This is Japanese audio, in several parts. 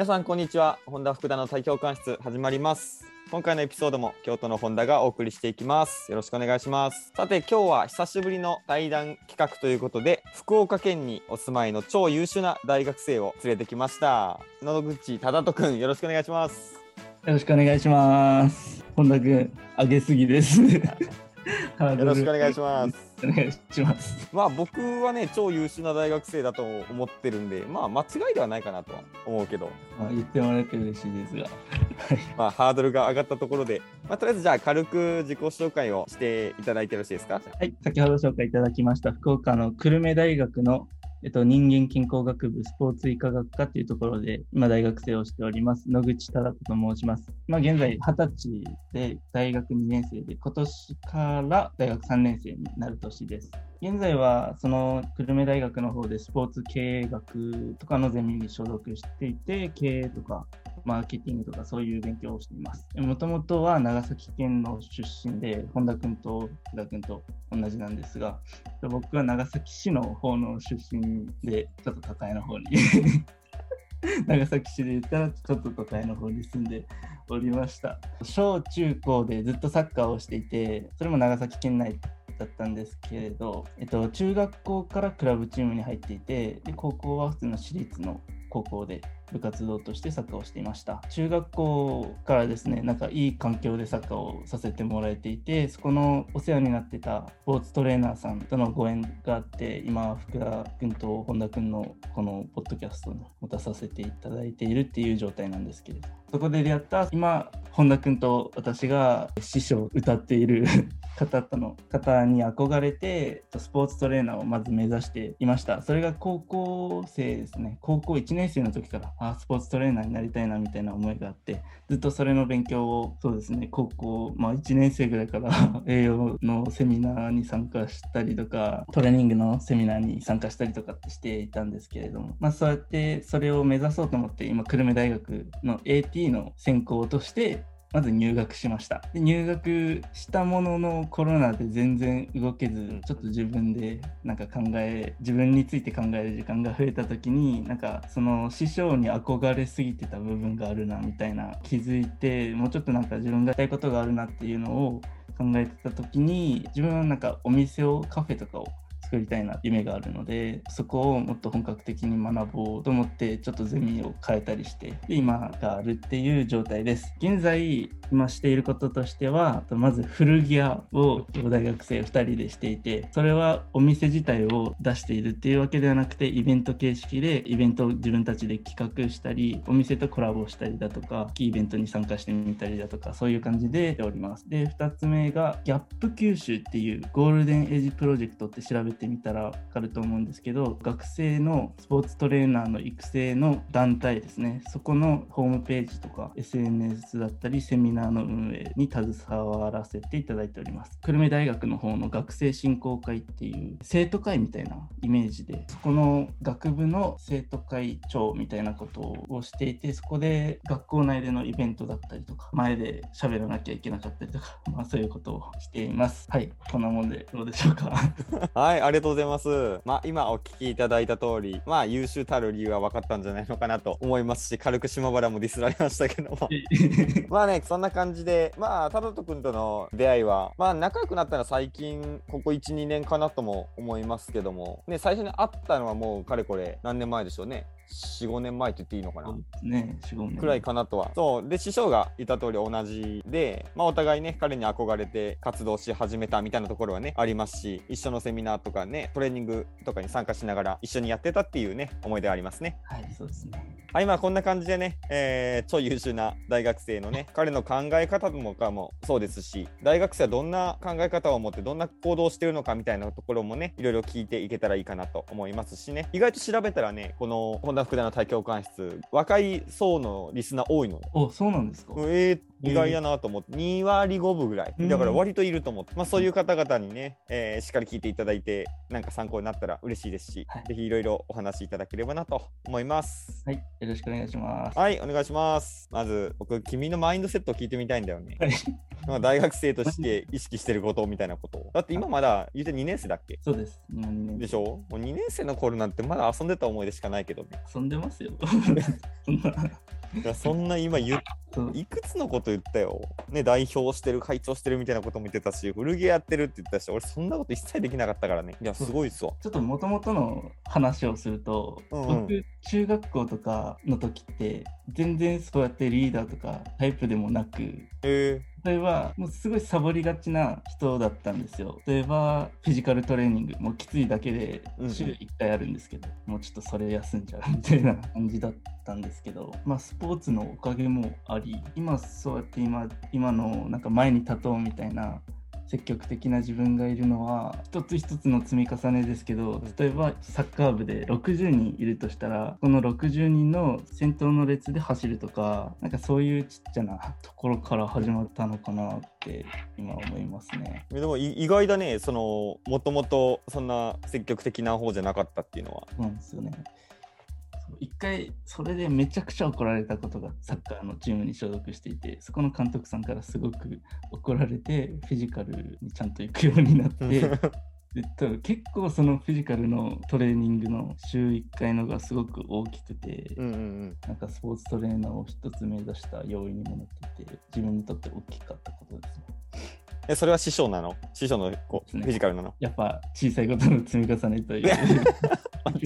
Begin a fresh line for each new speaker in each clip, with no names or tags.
皆さんこんにちは。本田福田の対教官室始まります。今回のエピソードも京都の本田がお送りしていきます。よろしくお願いします。さて今日は久しぶりの対談企画ということで福岡県にお住まいの超優秀な大学生を連れてきました。野口忠人くんよろしくお願いします。
よろしくお願いします。本田君、上げすぎです。よ
よろしくお願いします
お願いします。
まあ僕はね超優秀な大学生だと思ってるんでまあ間違いではないかなとは思うけど
まあ、言ってもらえて嬉しいですが。はい。
まあハードルが上がったところでまあとりあえずじゃあ軽く自己紹介をしていただいてよろしいですか？
はい、先ほど紹介いただきました福岡の久留米大学の、えっと、人間健康学部スポーツ医科学科というところで今大学生をしております野口忠子と申します。まあ、現在20歳で大学2年生で今年から大学3年生になる年です。現在はその久留米大学の方でスポーツ経営学とかのゼミに所属していて経営とかマーケティングとかそういう勉強をしています。もともとは長崎県の出身で本田君と福田君と同じなんですが僕は長崎市の方の出身でちょっと都会の方に 長崎市で言ったらちょっと都会の方に住んでおりました小中高でずっとサッカーをしていてそれも長崎県内だったんですけれど、えっと、中学校からクラブチームに入っていてで高校は普通の私立の高校で部活動としてサッカーをしていました。中学校からですねなんかいい環境でサッカーをさせてもらえていてそこのお世話になってたスポーツトレーナーさんとのご縁があって今福田君と本田君のこのポッドキャストに持たさせていただいているっていう状態なんですけれど。そこで出会った今本田君と私が師匠を歌っている 方との方に憧れてスポーツトレーナーをまず目指していました。それが高校生ですね。高校1年生の時からあスポーツトレーナーになりたいなみたいな思いがあってずっとそれの勉強をそうですね高校、まあ、1年生ぐらいから 栄養のセミナーに参加したりとかトレーニングのセミナーに参加したりとかってしていたんですけれども、まあ、そうやってそれを目指そうと思って今久留米大学の AT の専攻としてまず入学しました。で入学したもののコロナで全然動けずちょっと自分でなんか考え自分について考える時間が増えた時になんかその師匠に憧れすぎてた部分があるなみたいな気づいてもうちょっとなんか自分がやりたいことがあるなっていうのを考えてた時に自分はなんかお店をカフェとかを作りたいな夢があるのでそこをもっと本格的に学ぼうと思ってちょっとゼミを変えたりしてで今があるっていう状態です。現在今していることとしてはまず古着屋を大学生2人でしていてそれはお店自体を出しているっていうわけではなくてイベント形式でイベントを自分たちで企画したりお店とコラボしたりだとか大きいイベントに参加してみたりだとかそういう感じでやっております。で2つ目がギャップ九州っていうゴールデンエイジプロジェクトって調べててみたら分かると思うんですけど学生のスポーツトレーナーの育成の団体ですね。そこのホームページとか SNS だったりセミナーの運営に携わらせていただいております。久留米大学の方の学生振興会っていう生徒会みたいなイメージでそこの学部の生徒会長みたいなことをしていてそこで学校内でのイベントだったりとか前で喋らなきゃいけなかったりとか、まあ、そういうことをしています。はい。こんなもんでどうでしょうか？
はい、ありがとうございます。まあ、今お聞きいただいた通り、まあ、優秀たる理由は分かったんじゃないのかなと思いますし、軽く島原もディスられましたけども。まあね、そんな感じで、まあ、タロト君との出会いは、まあ、仲良くなったのは最近、ここ1、2年かなとも思いますけども、ね、最初に会ったのはもう、かれこれ、何年前でしょうね。4、5年前って言っていいのかな？
ね4、5年
くらいかなとは。そう。で、師匠が言った通り同じで、まあお互いね、彼に憧れて活動し始めたみたいなところはね、ありますし、一緒のセミナーとかね、トレーニングとかに参加しながら一緒にやってたっていうね、思い出ありますね。
はいそうですね
はい、まあこんな感じでね、えー超優秀な大学生のね、彼の考え方もかもそうですし、大学生はどんな考え方を持ってどんな行動をしてるのかみたいなところもね、いろいろ聞いていけたらいいかなと思いますしね、意外と調べたらね、この本田福田の対教官室、若い層のリスナー多いの？
おそうなんですか？
えー、意外やなと思って、2割5分ぐらい。だから割といると思って、まあそういう方々にね、えーしっかり聞いていただいて、なんか参考になったら嬉しいですし、
はい
ぜひいろいろお話しいただければなと思います。
はいよろしくお願いします
はい、お願いします。まず、僕、君のマインドセットを聞いてみたいんだよね。
はい
まあ大学生として意識してることみたいなことを。だって今まだ言うて2年生だっけ？
そうです今2年
でしょ？もう2年生の頃なんてまだ遊んでた思い出しかないけどね。
遊んでますよ そんな
いやそんな今言っいくつのこと言ったよ。ね、代表してる、会長してるみたいなことも言ってたし、古着屋やってるって言ったし、俺そんなこと一切できなかったからね。いや、すごいっすわ。
ちょっともともとの話をすると、
うんうん
僕、中学校とかの時って、全然そうやってリーダーとかタイプでもなく、
え
例えば、もうすごいサボりがちな人だったんですよ。例えば、フィジカルトレーニング、もうきついだけで
うんうん
週1回あるんですけど、もうちょっとそれ休んじゃうみたいな感じだったんですけど、まあ、スポーツのおかげもあり、今そうやって今、今のなんか前に立とうみたいな、積極的な自分がいるのは一つ一つの積み重ねですけど例えばサッカー部で60人いるとしたらこの60人の先頭の列で走るとかなんかそういうちっちゃなところから始まったのかなって今思いますね。
ー、でもい意外だね、その、もともとそんな積極的な方じゃなかったっていうのは。
そうなんですよね。一回それでめちゃくちゃ怒られたことがサッカーのチームに所属していてそこの監督さんからすごく怒られてフィジカルにちゃんと行くようになって 結構そのフィジカルのトレーニングの週1回のがすごく大きくて、
うんうんうん。
なんかスポーツトレーナーを一つ目指した要因にもなっていて自分にとって大きかったことですね。
え、それは師匠なの？師匠のこう
ね
フィジカルなの？
やっぱ小さいことの積み重ねという。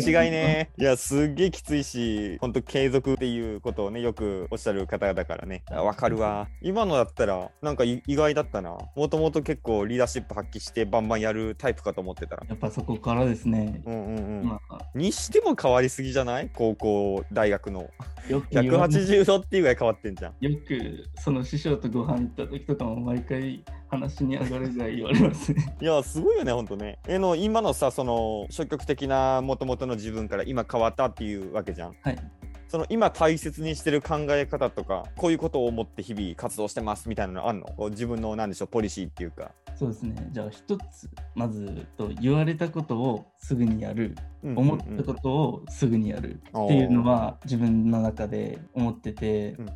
間違いね。いや、すっげえきついし、本当継続っていうことをね、よくおっしゃる方だからね。あわかるわ。今のだったら、なんかい意外だったな。もともと結構リーダーシップ発揮してバンバンやるタイプかと思ってたら。
やっぱそこからですね。
うんうんうん。
まあ、
にしても変わりすぎじゃない？高校、大学の。
よく言われ
180度っていうぐらい変わってんじゃん。
よくその師匠とご飯行った時とかも毎回話に上がるぐらい言われますね。
いや、すごいよね、ほんとね。えの、今のさ、その、消極的なもともとの自分から今変わったっていうわけじゃん。
はい。
その今大切にしてる考え方とか、こういうことを思って日々活動してますみたいなのあんの？自分のなんでしょう、ポリシーっていうか。
そうですね。じゃあ一つ、まずと言われたことをすぐにやる。
うん
思ったことをすぐにやるっていうのは自分の中で思ってて、
うん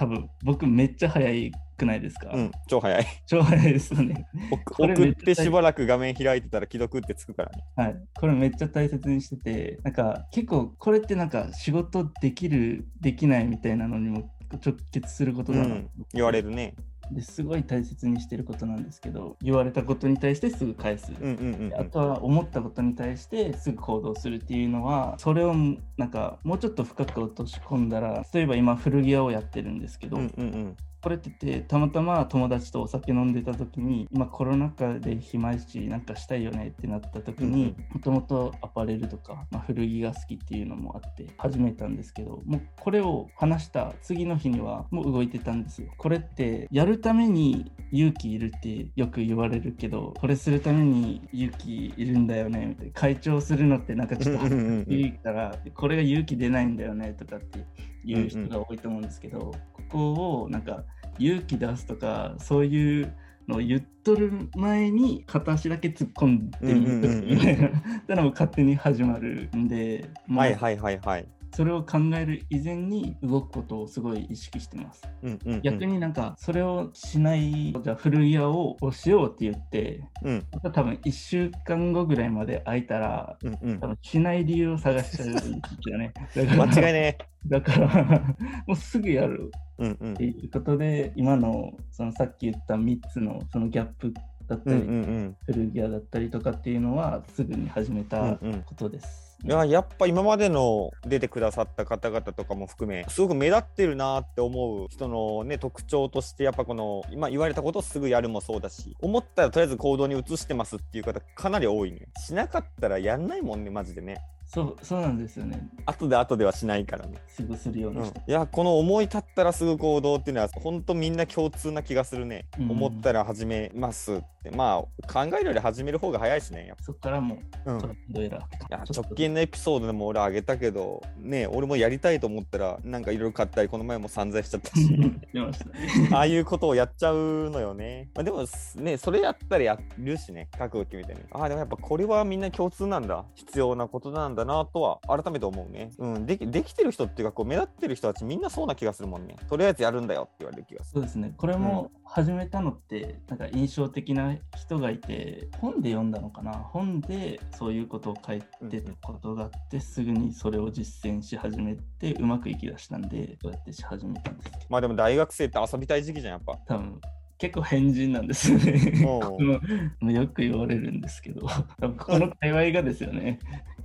多分僕めっちゃ早くないですか、
うん、超早い。
超早いですよね。
送ってしばらく画面開いてたら既読ってつくからね。
はい、これめっちゃ大切にしててなんか結構これってなんか仕事できるできないみたいなのにも直結することだな、
うん、言われるね。
ですごい大切にしてることなんですけど言われたことに対してすぐ返す、
うんうんうん、
あとは思ったことに対してすぐ行動するっていうのはそれをなんかもうちょっと深く落とし込んだら例えば今古着屋をやってるんですけど、
うんうんうん。
これっててたまたま友達とお酒飲んでた時に今コロナ禍で暇いしなんかしたいよねってなった時にもともとアパレルとか、まあ、古着が好きっていうのもあって始めたんですけどもうこれを話した次の日にはもう動いてたんですよ。これってやるために勇気いるってよく言われるけどこれするために勇気いるんだよねみたいな会長するのってなんかちょっと
うんうんうんうん。
いいからこれが勇気出ないんだよねとかって言う人が多いと思うんですけど、ここをなんか勇気出すとかそういうのを言っとる前に片足だけ突っ込んでみる
うんうんうんうん
みたいなたらもう勝手に始まるんで、もう
はいはいはいはい。
それを考える以前に動くことをすごい意識してます。
うんうんうん、
逆になんかそれをしないじゃあ古着屋をしようって言って
うん
多分1週間後ぐらいまで空いたら
うんうん
多。分しない理由を探しちゃうんですよね。
間違いね
だからもうすぐやる
うんうん
っていうことで今のそのさっき言った3つのそのギャップだったり、
うんうんうん。
古着屋だったりとかっていうのはすぐに始めた
うんうん
ことです。
いややっぱ今までの出てくださった方々とかも含めすごく目立ってるなって思う人のね特徴としてやっぱこの今言われたことをすぐやるもそうだし思ったらとりあえず行動に移してますっていう方かなり多いねしなかったらやんないもんねマジでね。
そうそうなんですよね。
後で後ではしないからね、
すぐするよう
うん、い
にして。
やこの思い立ったらすぐ行動っていうのは本当みんな共通な気がするね、
うん。
思ったら始めますって。まあ考えるより始める方が早いしねやっ
そこからも
ぱ、うん。
うトランドエラー。
いや直近のエピソードでも俺あげたけどね俺もやりたいと思ったらなんかいろいろ買ったりこの前も散財しちゃったし。ああいうことをやっちゃうのよね、まあ、でもねそれやったらやるしね覚悟決めてね。ああでもやっぱこれはみんな共通なんだ。必要なことなんだだなとは改めて思うね。うん、できできてる人っていうかこう目立ってる人たちみんなそうな気がするもんね。とりあえずやるんだよって言われる気がする。
そうですね。これも始めたのって、なんか印象的な人がいて、本で読んだのかな？本でそういうことを書いてたことがあって、すぐにそれを実践し始めて、うまくいきだしたんで、そうやってし始めたんですけど、
まあでも大学生って遊びたい時期じゃんやっぱ。
多分結構変人なんですよね。よく言われるんですけど、この界隈がですよね。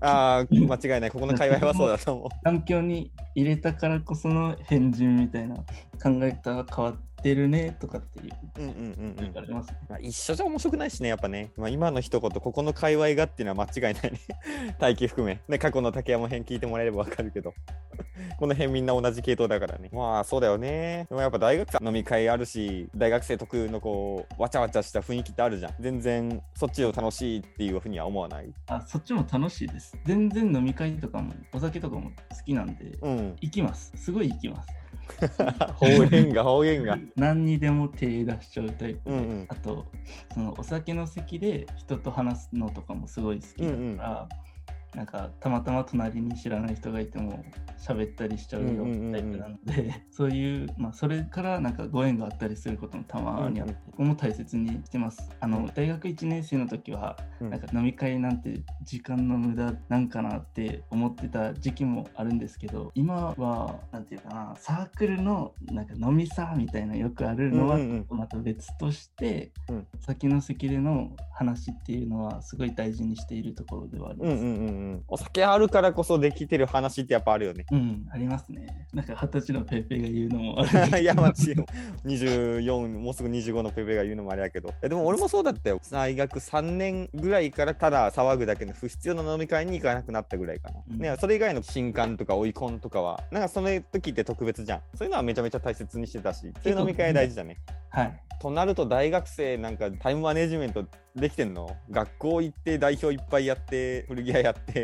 ああ 間違いないここの界隈はそうだと思う。
環境に入れたからこその変人みたいな考え方が変わってるねとかっていう
うんうんうんあ、一緒じゃ面白くないしね、やっぱね。まあ、今の一言、ここの界隈がっていうのは間違いないね。大気含め。ね、過去の竹山編聞いてもらえればわかるけど。この辺みんな同じ系統だからね。まあ、そうだよね。でもやっぱ大学生飲み会あるし、大学生特有のこう、わちゃわちゃした雰囲気ってあるじゃん。全然、そっちを楽しいっていうふうには思わない。
あそっちも楽しいです。全然飲み会とかもお酒とかも好きなんで、
うん。
行きます。すごい行きます。
方言が、方言が。
何にでも手出しちゃうタイプで、
うんうん
あとそのお酒の席で人と話すのとかもすごい好きだから、なんかたまたま隣に知らない人がいても喋ったりしちゃうようなタイプなので、そういう、まあ、それからなんかご縁があったりすることもたまにあって、
うんうん
ここも大切にしてます。あの大学1年生の時は
うん
なんか飲み会なんて時間の無駄なんかなって思ってた時期もあるんですけど今はなんていうかなサークルのなんか飲みさみたいなよくあるのは
うんうん
また別として、
うん
先の席での話っていうのはすごい大事にしているところではあります。
うんうんうんうん。お酒あるからこそできてる話ってやっぱあるよね。
うん、ありますね。なんか二十歳のペイペイが言うのもある
いや、まあ、ち24、もうすぐ25のペペが言うのもあれやけど。えでも俺もそうだったよ。大学3年ぐらいからただ騒ぐだけの不必要な飲み会に行かなくなったぐらいかな。
うん
ね、それ以外の新刊とか追い込んとかは、なんかその時って特別じゃん。そういうのはめちゃめちゃ大切にしてたし、そういう飲み会大事だね。
はい。
となると大学生なんかタイムマネジメントできてんの？学校行って代表いっぱいやって、古着屋やって、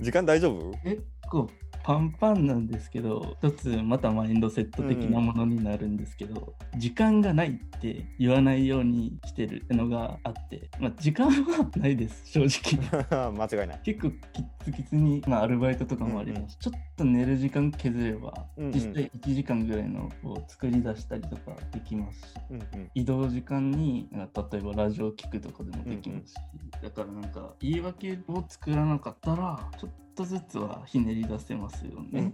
時間大丈夫？
結構パンパンなんですけど、一つまたマインドセット的なものになるんですけど、時間がないって言わないようにしてるのがあって、まあ、時間はないです、正直。
間違いない。
結構きつきつに、まあ、アルバイトとかもあります、ちょっと寝る時間削れば、
うんうん
実際1時間ぐらいのを作り出したりとかできますし、
うんうん
移動時間に例えばラジオ聞くとかでもできますし、だからなんか言い訳を作らなかったらちょっとずつはひねり出せますよね。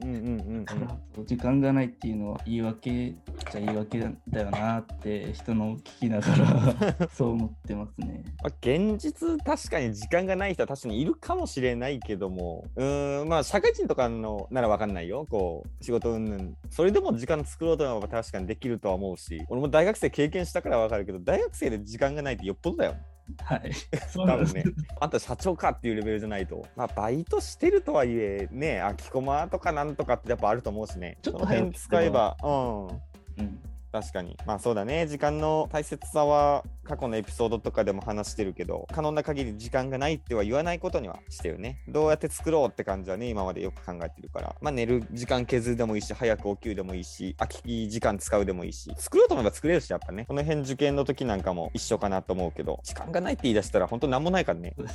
時間がないっていうのは言い訳じゃ言い訳だよなって人のを聞きながら そう思ってますね。
まあ、現実確かに時間がない人は確かにいるかもしれないけどもうーんまあ社会人とかのならわかんないよこう仕事うんぬんそれでも時間作ろうと思えば確かにできるとは思うし俺も大学生経験したからわかるけど大学生で時間がないってよっぽどだよ
はい。
多分ね。あんた社長かっていうレベルじゃないと。まあバイトしてるとはいえね空きコマとかなんとかってやっぱあると思うしね。
ちょっと
辺使えば。うん。
うん
確かに。まあそうだね。時間の大切さは過去のエピソードとかでも話してるけど、可能な限り時間がないっては言わないことにはしてるね。どうやって作ろうって感じはね、今までよく考えてるから。まあ寝る時間削るでもいいし、早く起きるでもいいし、空き時間使うでもいいし、作ろうと思えば作れるし、やっぱね。この辺受験の時なんかも一緒かなと思うけど、時間がないって言い出したら本当なんもないからね。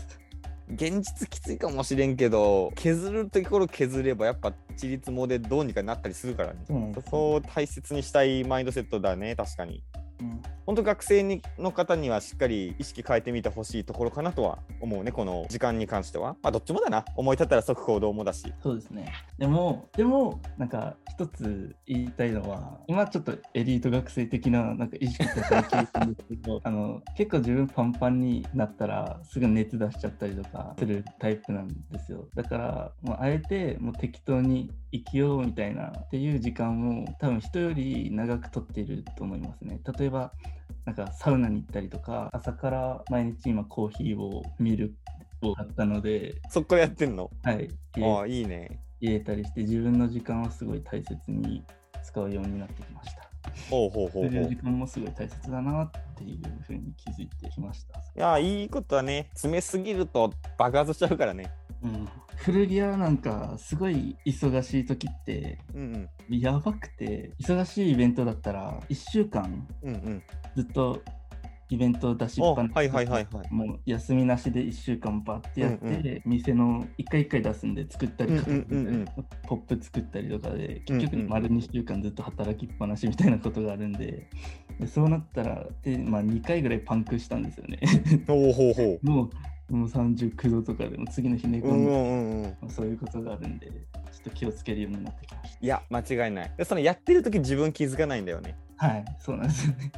現実きついかもしれんけど、削るところ削ればやっぱ自立もでどうにかなったりするからね。
そうなん
そこを大切にしたいマインドセットだね、確かに。
うん
本当学生にの方にはしっかり意識変えてみてほしいところかなとは思うね、この時間に関しては。まあどっちもだな。思い立ったら即行動もだし。
そうですね。でも、でも、なんか一つ言いたいのは、今ちょっとエリート学生的ななんか意識とか聞いたんですけど、あの結構自分パンパンになったらすぐ熱出しちゃったりとかするタイプなんですよ。だから、もうあえてもう適当に生きようみたいなっていう時間を多分人より長くとっていると思いますね。例えば、なんかサウナに行ったりとか、朝から毎日今コーヒーをミルクを買ったので、
そっからやってんの？
はい、
ああ、いいね。
入れたりして自分の時間をすごい大切に使うようになってきました。
ほうほうほうほう。
時間もすごい大切だなっていうふうに気づいてきました。
いや、いいことはね、詰めすぎると爆発しちゃうからね。
うん、古着屋なんかすごい忙しい時って
うん
やばくて忙しいイベントだったら1週間
うん。うんうん。
ずっとイベント出しっぱなし、
はいはいはいはい。
もう休みなしで1週間バッてやって、
うんう
店の1回1回出すんで作ったり
うんうん
ポップ作ったりとかで結局丸2週間ずっと働きっぱなしみたいなことがあるんででそうなったらで、まあ、2回ぐらいパンクしたんですよね
ほうほうほう。
もうもう39度とかでも次の日寝込んで、
うんうんうん
そういうことがあるんでちょっと気をつけるようになってきまし
いや、間違いない。でそのやってる時自分気づかないんだよね。
たはいそうなんですよね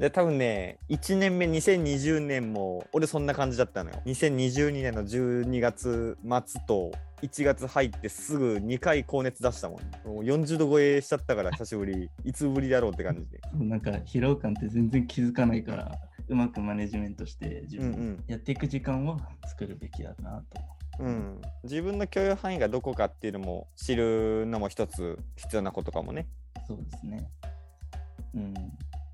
で多分ね1年目2020年も俺そんな感じだったのよ。2022年の12月末と1月入ってすぐ2回高熱出したもん。もう40度超えしちゃったから久しぶり。いつぶりだろうって感じで。
なんか疲労感って全然気づかないからうまくマネジメントして自分やっていく時間を作るべきだなと。
うん。自分の許容範囲がどこかっていうのも知るのも一つ必要なことかもね。
そうですね。うん。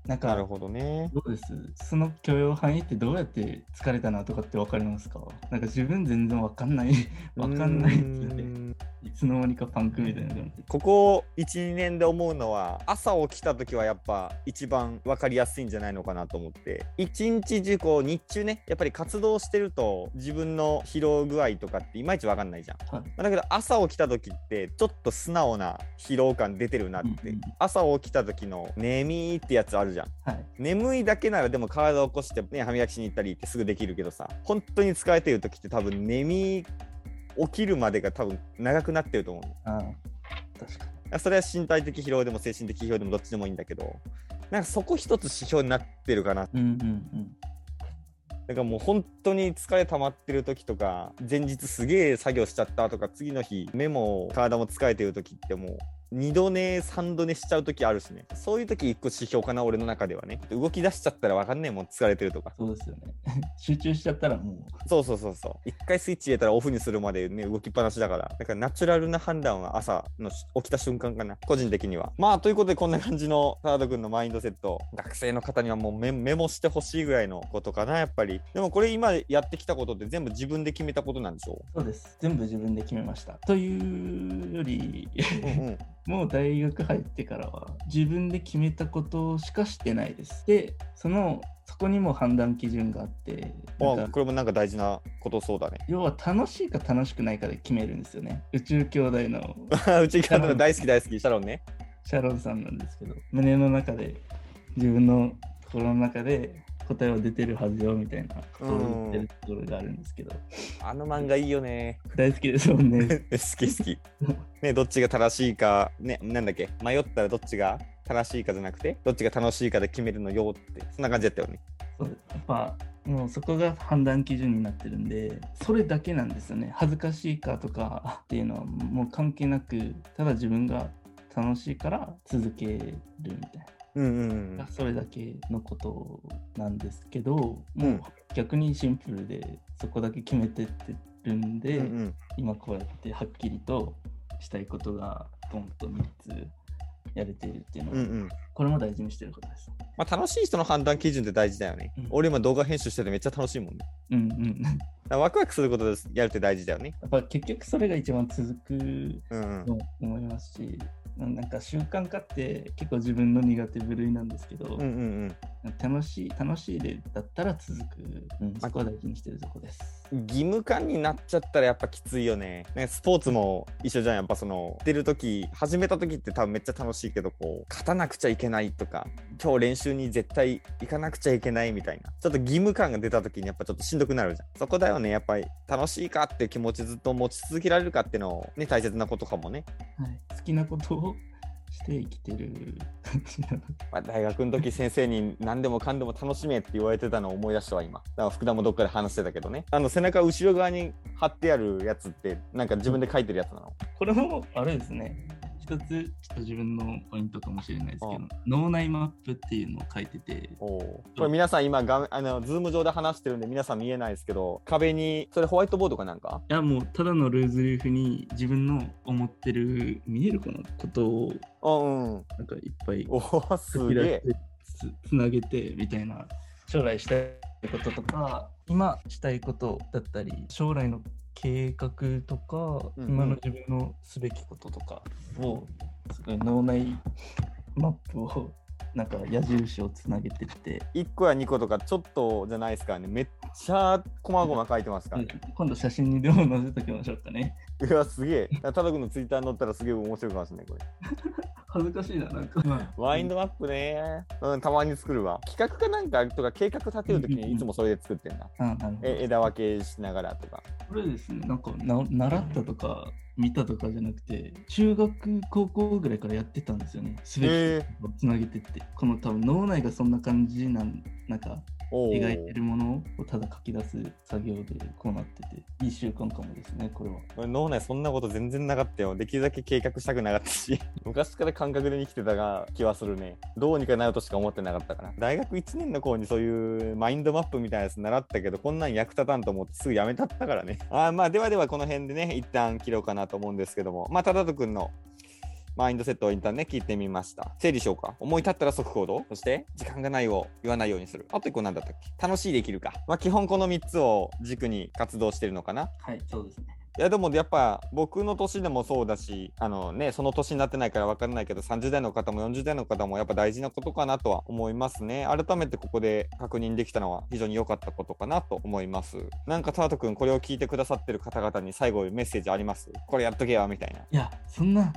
なんか
なるほどね
どうです？その許容範囲ってどうやって疲れたなとかって分かりますか？なんか自分全然分かんない。分かんないっすよね。いつの間にかパンクみたいな感じ。
ここ12年で思うのは朝起きた時はやっぱ一番分かりやすいんじゃないのかなと思って一日中こう日中ねやっぱり活動してると自分の疲労具合とかっていまいち分かんないじゃん。
はい。
だけど朝起きた時ってちょっと素直な疲労感出てるなって、
うんうん
朝起きた時の眠いってやつあるじゃん
はい。
眠いだけならでも体を起こして、ね、歯磨きしに行ったりってすぐできるけどさ本当に疲れてる時って多分眠い起きるまでが多分長くなってると思うの
ああ、確かに。
それは身体的疲労でも精神的疲労でもどっちでもいいんだけどなんかそこ一つ指標になってるかな
うんうんうん。
だからもう本当に疲れ溜まってる時とか前日すげえ作業しちゃったとか次の日目も体も疲れてる時ってもう2度寝3度寝しちゃう時あるしね。そういう時一個指標かな俺の中ではね。動き出しちゃったら分かんねえもん疲れてるとか。
そうですよね。集中しちゃったらもう、
そうそうそうそう。一回スイッチ入れたらオフにするまでね動きっぱなしだから。だからナチュラルな判断は朝のし起きた瞬間かな。個人的には。まあということでこんな感じのタード君のマインドセット。学生の方にはもうメメモしてほしいぐらいのことかなやっぱり。でもこれ今やってきたことって全部自分で決めたことなんでしょ
そうです。全部自分で決めました。というより、
うんうん
もう大学入ってからは自分で決めたことしかしてないです。で、そのそこにも判断基準があって、
あこれもなんか大事なことそうだね
要は楽しいか楽しくないかで決めるんですよね。宇宙兄弟の
うちからの大好き大好きシャロンね
シャロンさんなんですけど、胸の中で自分の心の中で答えは出てるはずよみたいなことを言ってるところがあるんですけど、
あの漫画いいよね
大好きですもんね。
好き好き。ね、どっちが正しいか、ね、なんだっけ、迷ったらどっちが正しいかじゃなくて、どっちが楽しいかで決めるのよって、そんな感じだったよね。
そうやっぱもうそこが判断基準になってるんでそれだけなんですよね恥ずかしいかとかっていうのはもう関係なくただ自分が楽しいから続けるみたい
うんうん
なそれだけのことなんですけども
う
うん逆にシンプルでそこだけ決めてってるんで、
うんうん。
今こうやってはっきりとしたいことがポンと3つやれているっていうのは、
うんうん
これも大事にしてることです。
まあ、楽しい人の判断基準って大事だよね。
うん
俺今動画編集しててめっちゃ楽しいもんね。
うんうん。
だワクワクすることでやるって大事だよね。
やっぱ結局それが一番続く
うんうん。
と思いますし、なんか習慣化って結構自分の苦手部類なんですけど、
うんうんうん。
楽しい、楽しいでだったら続く、うん、そこは大事にしてるとこです。
義務感になっちゃったらやっぱきついよね。ねスポーツも一緒じゃん。やっぱその、出るとき、始めたときって多分めっちゃ楽しいけど、こう、勝たなくちゃいけないとか、今日練習に絶対行かなくちゃいけないみたいな。ちょっと義務感が出たときにやっぱちょっとしんどくなるじゃん。そこだよね。やっぱり楽しいかって気持ちずっと持ち続けられるかっていうのをね、大切なことかもね。
はい、好きなことをして生きてる
まあ、大学の時先生に何でもかんでも楽しめって言われてたのを思い出したわ今だから福田もどっかで話してたけどねあの背中後ろ側に貼ってあるやつってなんか自分で書いてるやつなの？
これもあれですね。一つちょっと自分のポイントかもしれないですけど
うん、
脳内マップっていうのを書いてて、
これ皆さん今画面あのズーム上で話してるんで皆さん見えないですけど壁にそれホワイトボードかなんか？
いやもうただのルーズリーフに自分の思ってる見えるかなことを
うんうん。
なんかいっぱい
おおすげえ。
つなげてみたいな将来したいこととか今したいことだったり将来の計画とか、
うんうん
今の自分のすべきこととかを脳内マップをなんか矢印をつなげてって、
1個や2個とかちょっとじゃないですからね。めっちゃ細々書いてますからね。
今度写真にでも載せときましょうかね。
うわ、すげえ。タダ君のツイッターに載ったらすげえ面白いかもしれない、これ。
恥ずかしいな、なんか。
ワインドマップね。うん、たまに作るわ。企画かなんかとか計画立てるときにいつもそれで作ってんな。
あなるほど
え枝分けしながらとか。
これですね、なんかな習ったとか見たとかじゃなくて、中学、高校ぐらいからやってたんですよね。すべ
へ
てをつなげてって。この多分脳内がそんな感じなん、なんか描いてるものをただ書き出す作業でこうなってて、いい習慣かもですね、これは。
俺脳内そんなこと全然なかったよ。できるだけ計画したくなかったし、昔から感覚で生きてたが気はするね。どうにかなるとしか思ってなかったから。大学1年の頃にそういうマインドマップみたいなやつ習ったけど、こんなん役立たんと思ってすぐやめたったからね。あーまあではではこの辺でね、一旦切ろうかなと思うんですけども、まあ、ただとくんのマインドセットを一旦ね、聞いてみました。整理しようか。思い立ったら即行動そして、時間がないを言わないようにする。あと一個何だったっけ？楽しいできるか。まあ基本この3つを軸に活動してるのかな。
はい、そうですね。
いやでもやっぱ僕の年でもそうだしあのねその年になってないから分かんないけど30代の方も40代の方もやっぱ大事なことかなとは思いますね改めてここで確認できたのは非常に良かったことかなと思いますなんかタート君これを聞いてくださってる方々に最後メッセージあります？これやっとけよみたいない
や、そんな、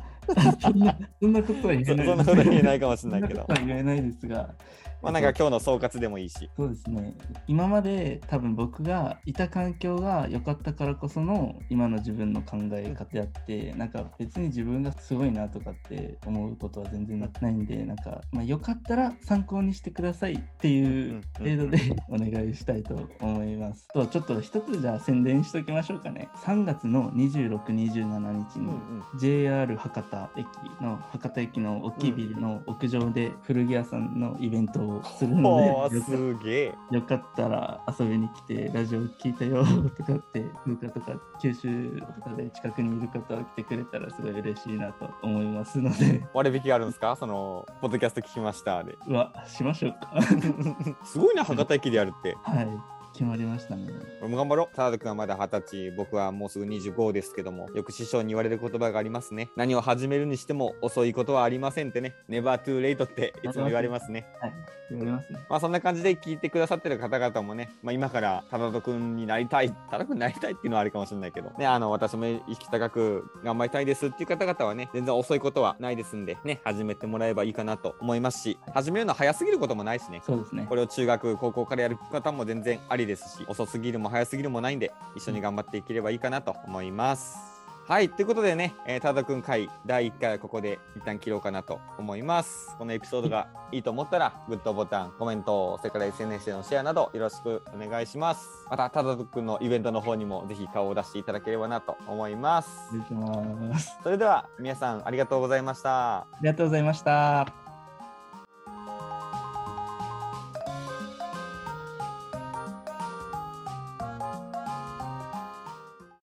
そんな、そんなことは言
そ
えない
そんなことは言えないかもしれないけど。
そんなことは言えないですが、
まあなんか今日の総括でもいいし。
そうですね。今まで多分僕がいた環境が良かったからこその今の自分の考え方であって、なんか別に自分がすごいなとかって思うことは全然ないんで、なんか、まあ、よかったら参考にしてくださいっていう程度でお願いしたいと思います。とちょっと一つじゃあ宣伝しておきましょうかね。3月の26、27日に JR 博多駅の博多駅の大きいビルの屋上で古着屋さんのイベントをするので、
すげえ
よかったら遊びに来てラジオ聞いたよとかって風花とか九州とかで近くにいる方は来てくれたらすごい嬉しいなと思いますので。
割引があるんですか？そのポッドキャスト聞きましたで。
うわしましょうか。
すごいな博多駅でやるって。
はい決まりましたね
俺も頑張ろう。タダ君はまだ二十歳、僕はもうすぐ25ですけども、よく師匠に言われる言葉がありますね。何を始めるにしても遅いことはありませんってね。never too late っていつも言われますね。
はい。言われますね。
まあそんな感じで聞いてくださってる方々もね、まあ今からタダ君になりたい、タダ君になりたいっていうのはあるかもしれないけど、ね、あの私も意識高く頑張りたいですっていう方々はね、全然遅いことはないですんで、ね、始めてもらえばいいかなと思いますし、始めるのは早すぎることもないしね。
そうですね。
これを中学、高校からやる方も全然ありですし、遅すぎるも早すぎるもないんで、一緒に頑張っていければいいかなと思います。はい、ということでね、えー、ただくん会第1回はここで一旦切ろうかなと思います。このエピソードがいいと思ったら、グッドボタン、コメント、それから SNS でのシェアなどよろしくお願いします。また、ただくんのイベントの方にもぜひ顔を出していただければなと思い
ます
それでは皆さんありがとうございました。
ありがとうございました